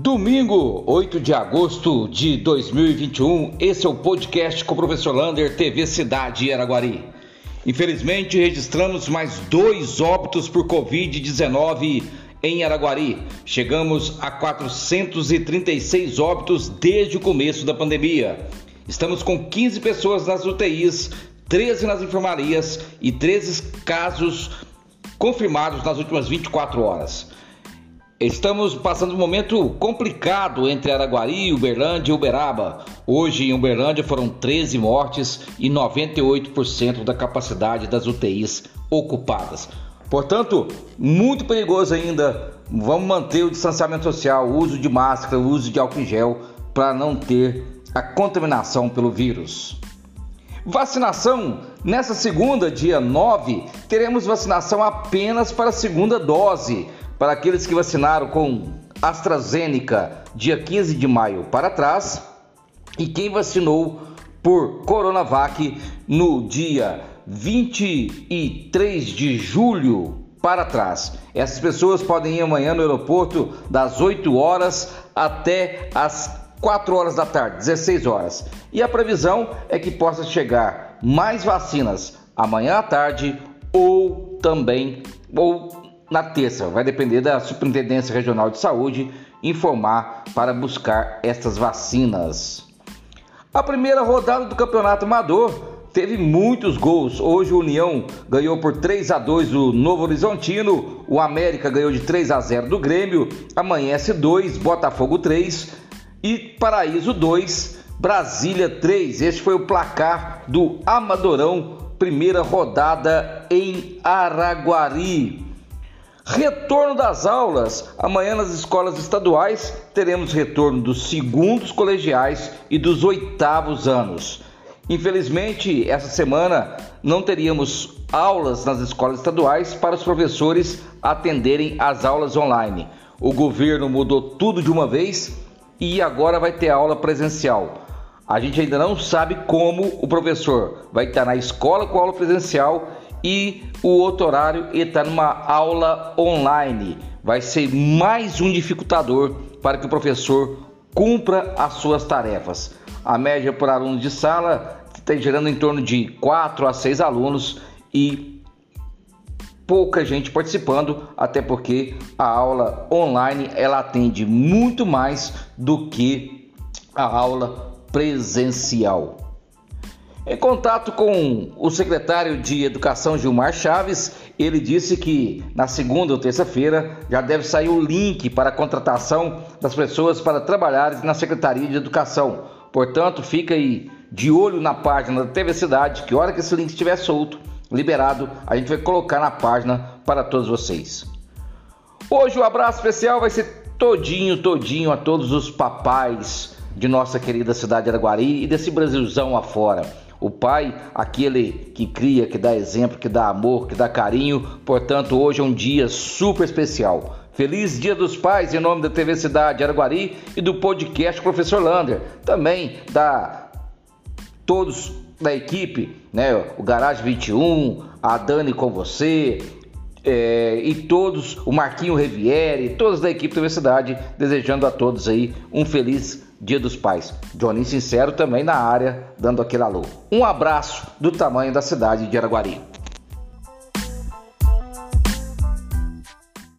Domingo, 8 de agosto de 2021, esse é o podcast com o professor Lander, TV Cidade Araguari. Infelizmente, registramos mais dois óbitos por Covid-19 em Araguari. Chegamos a 436 óbitos desde o começo da pandemia. Estamos com 15 pessoas nas UTIs, 13 nas enfermarias e 13 casos confirmados nas últimas 24 horas. Estamos passando um momento complicado entre Araguari, Uberlândia e Uberaba. Hoje em Uberlândia foram 13 mortes e 98% da capacidade das UTIs ocupadas. Portanto, muito perigoso ainda. Vamos manter o distanciamento social, o uso de máscara, o uso de álcool em gel para não ter a contaminação pelo vírus. Vacinação. Nessa segunda, dia 9, teremos vacinação apenas para a segunda dose para aqueles que vacinaram com AstraZeneca dia 15 de maio para trás e quem vacinou por Coronavac no dia 23 de julho para trás. Essas pessoas podem ir amanhã no aeroporto das 8 horas até as 4 horas da tarde, 16 horas. E a previsão é que possa chegar mais vacinas amanhã à tarde ou também ou na terça. Vai depender da Superintendência Regional de Saúde informar para buscar estas vacinas. A primeira rodada do Campeonato Amador teve muitos gols. Hoje o União ganhou por 3 a 2 o Novo Horizontino, o América ganhou de 3 a 0 do Grêmio, Amanhece 2, Botafogo 3 e Paraíso 2, Brasília 3. Este foi o placar do Amadorão, primeira rodada em Araguari. Retorno das aulas. Amanhã nas escolas estaduais teremos retorno dos segundos colegiais e dos oitavos anos. Infelizmente, essa semana não teríamos aulas nas escolas estaduais para os professores atenderem às aulas online. O governo mudou tudo de uma vez e agora vai ter aula presencial. A gente ainda não sabe como o professor vai estar na escola com aula presencial e o outro horário está numa aula online. Vai ser mais um dificultador para que o professor cumpra as suas tarefas. A média por aluno de sala está gerando em torno de 4 a 6 alunos e pouca gente participando, até porque a aula online ela atende muito mais do que a aula presencial. Em contato com o secretário de Educação Gilmar Chaves, ele disse que na segunda ou terça-feira já deve sair o link para a contratação das pessoas para trabalharem na Secretaria de Educação. Portanto, fica aí de olho na página da TV Cidade, que hora que esse link estiver solto, liberado, a gente vai colocar na página para todos vocês. Hoje o abraço especial vai ser todinho, todinho a todos os papais de nossa querida cidade de Araguari e desse Brasilzão afora. O pai, aquele que cria, que dá exemplo, que dá amor, que dá carinho. Portanto, hoje é um dia super especial. Feliz Dia dos Pais em nome da TV Cidade Araguari e do podcast Professor Lander. Também da todos da equipe, né? O Garage 21, a Dani com você, é, e todos, o Marquinho Reviere, todos da equipe da Universidade, desejando a todos aí um feliz Dia dos Pais. Johnny Sincero também na área, dando aquele alô. Um abraço do tamanho da cidade de Araguari.